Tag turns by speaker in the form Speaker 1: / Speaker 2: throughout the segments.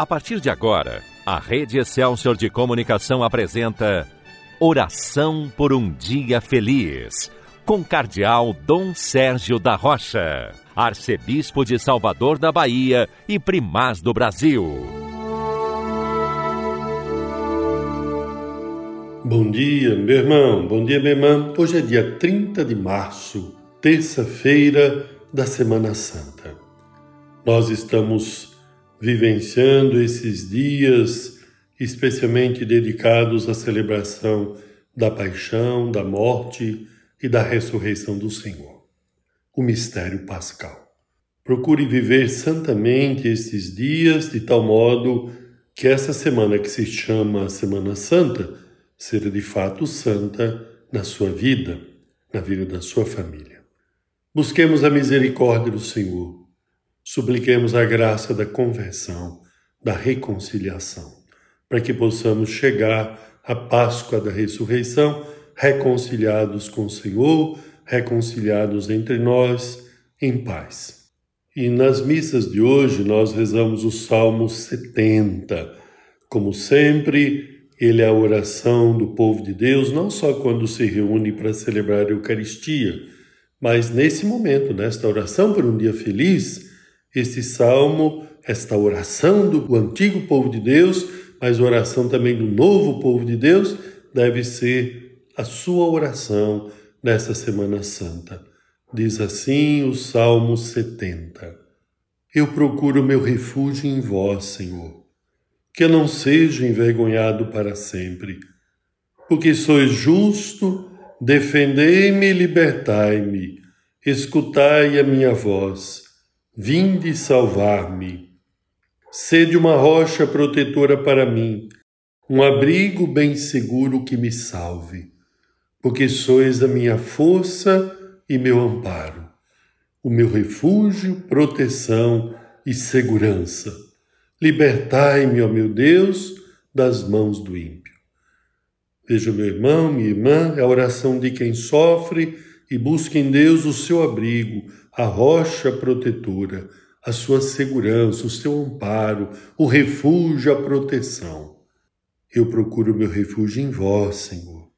Speaker 1: A partir de agora, a Rede Excelsior de Comunicação apresenta Oração por um Dia Feliz, com Cardeal Dom Sérgio da Rocha, Arcebispo de Salvador da Bahia e Primaz do Brasil.
Speaker 2: Bom dia, meu irmão, bom dia, minha irmã. Hoje é dia 30 de março, terça-feira da Semana Santa. Nós estamos vivenciando esses dias especialmente dedicados à celebração da paixão, da morte e da ressurreição do Senhor. O mistério pascal. Procure viver santamente esses dias de tal modo que essa semana que se chama Semana Santa seja de fato santa na sua vida, na vida da sua família. Busquemos a misericórdia do Senhor supliquemos a graça da conversão, da reconciliação, para que possamos chegar à Páscoa da ressurreição reconciliados com o Senhor, reconciliados entre nós em paz. E nas missas de hoje nós rezamos o Salmo 70. Como sempre, ele é a oração do povo de Deus, não só quando se reúne para celebrar a Eucaristia, mas nesse momento, nesta oração por um dia feliz, este salmo, esta oração do antigo povo de Deus, mas oração também do novo povo de Deus, deve ser a sua oração nesta Semana Santa. Diz assim o Salmo 70. Eu procuro meu refúgio em vós, Senhor, que eu não seja envergonhado para sempre. Porque sois justo, defendei-me e libertai-me, escutai a minha voz Vinde salvar-me. Sede uma rocha protetora para mim, um abrigo bem seguro que me salve, porque sois a minha força e meu amparo, o meu refúgio, proteção e segurança. Libertai-me, ó meu Deus, das mãos do ímpio. Veja, meu irmão, minha irmã, é a oração de quem sofre e busca em Deus o seu abrigo, a rocha protetora, a sua segurança, o seu amparo, o refúgio, a proteção. Eu procuro meu refúgio em vós, Senhor,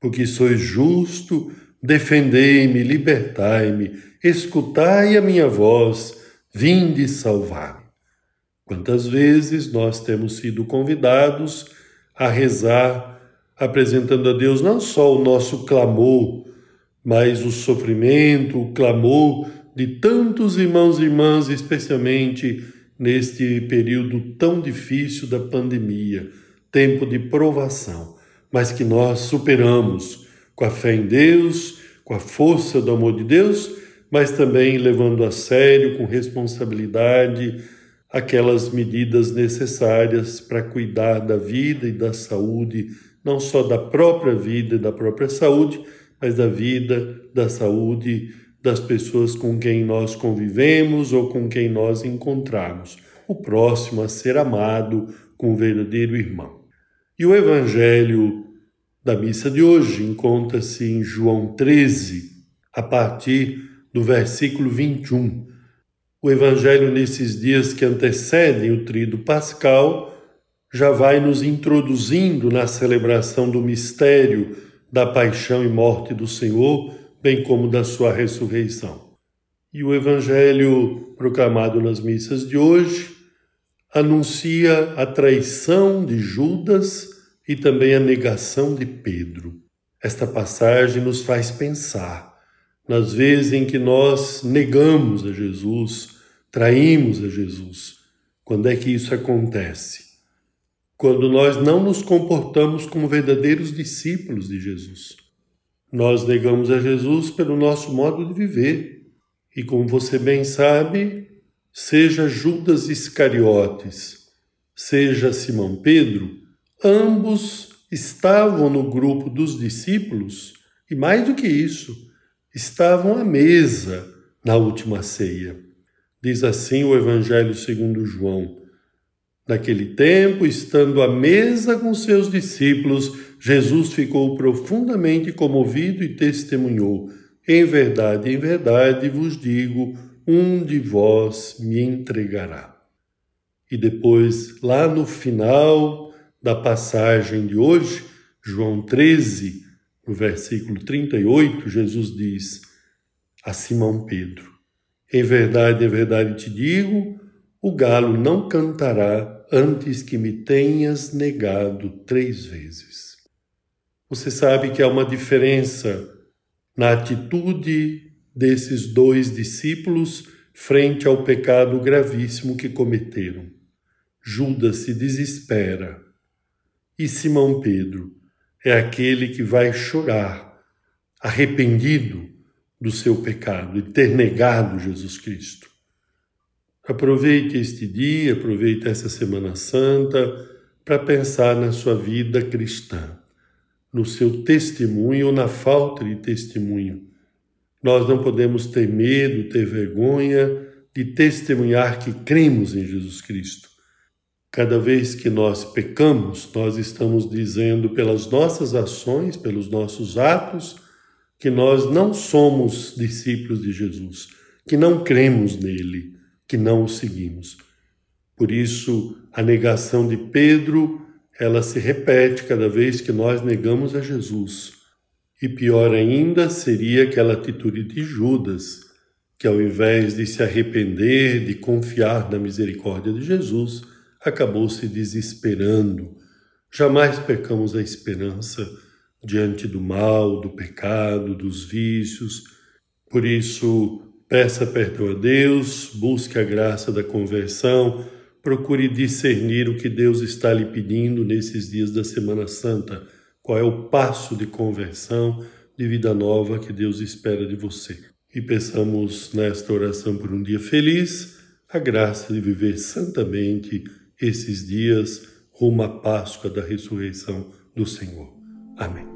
Speaker 2: porque sois justo, defendei-me, libertai-me, escutai a minha voz, vinde salvar-me. Quantas vezes nós temos sido convidados a rezar, apresentando a Deus não só o nosso clamor, mas o sofrimento, o clamor de tantos irmãos e irmãs, especialmente neste período tão difícil da pandemia, tempo de provação, mas que nós superamos com a fé em Deus, com a força do amor de Deus, mas também levando a sério, com responsabilidade, aquelas medidas necessárias para cuidar da vida e da saúde, não só da própria vida e da própria saúde, mas da vida, da saúde das pessoas com quem nós convivemos ou com quem nós encontramos, o próximo a ser amado com o verdadeiro irmão. E o evangelho da missa de hoje encontra-se em João 13, a partir do versículo 21. O evangelho nesses dias que antecedem o trido pascal já vai nos introduzindo na celebração do mistério da paixão e morte do Senhor, bem como da sua ressurreição. E o Evangelho proclamado nas missas de hoje anuncia a traição de Judas e também a negação de Pedro. Esta passagem nos faz pensar nas vezes em que nós negamos a Jesus, traímos a Jesus. Quando é que isso acontece? Quando nós não nos comportamos como verdadeiros discípulos de Jesus. Nós negamos a Jesus pelo nosso modo de viver. E como você bem sabe, seja Judas Iscariotes, seja Simão Pedro, ambos estavam no grupo dos discípulos e, mais do que isso, estavam à mesa na última ceia. Diz assim o Evangelho segundo João. Naquele tempo, estando à mesa com seus discípulos, Jesus ficou profundamente comovido e testemunhou: Em verdade, em verdade vos digo, um de vós me entregará. e depois, lá no final da passagem de hoje, João 13, no versículo 38, Jesus diz a Simão Pedro: Em verdade, em verdade te digo, o galo não cantará antes que me tenhas negado três vezes. Você sabe que há uma diferença na atitude desses dois discípulos frente ao pecado gravíssimo que cometeram. Judas se desespera e Simão Pedro é aquele que vai chorar, arrependido do seu pecado e ter negado Jesus Cristo. Aproveite este dia, aproveite essa Semana Santa para pensar na sua vida cristã, no seu testemunho ou na falta de testemunho. Nós não podemos ter medo, ter vergonha de testemunhar que cremos em Jesus Cristo. Cada vez que nós pecamos, nós estamos dizendo pelas nossas ações, pelos nossos atos, que nós não somos discípulos de Jesus, que não cremos nele, que não o seguimos. Por isso, a negação de Pedro, ela se repete cada vez que nós negamos a Jesus. E pior ainda seria aquela atitude de Judas, que ao invés de se arrepender, de confiar na misericórdia de Jesus, acabou se desesperando. Jamais pecamos a esperança diante do mal, do pecado, dos vícios. Por isso, peça perdão a Deus, busque a graça da conversão, procure discernir o que Deus está lhe pedindo nesses dias da Semana Santa. Qual é o passo de conversão, de vida nova que Deus espera de você. E peçamos nesta oração por um dia feliz, a graça de viver santamente esses dias rumo à Páscoa da ressurreição do Senhor. Amém.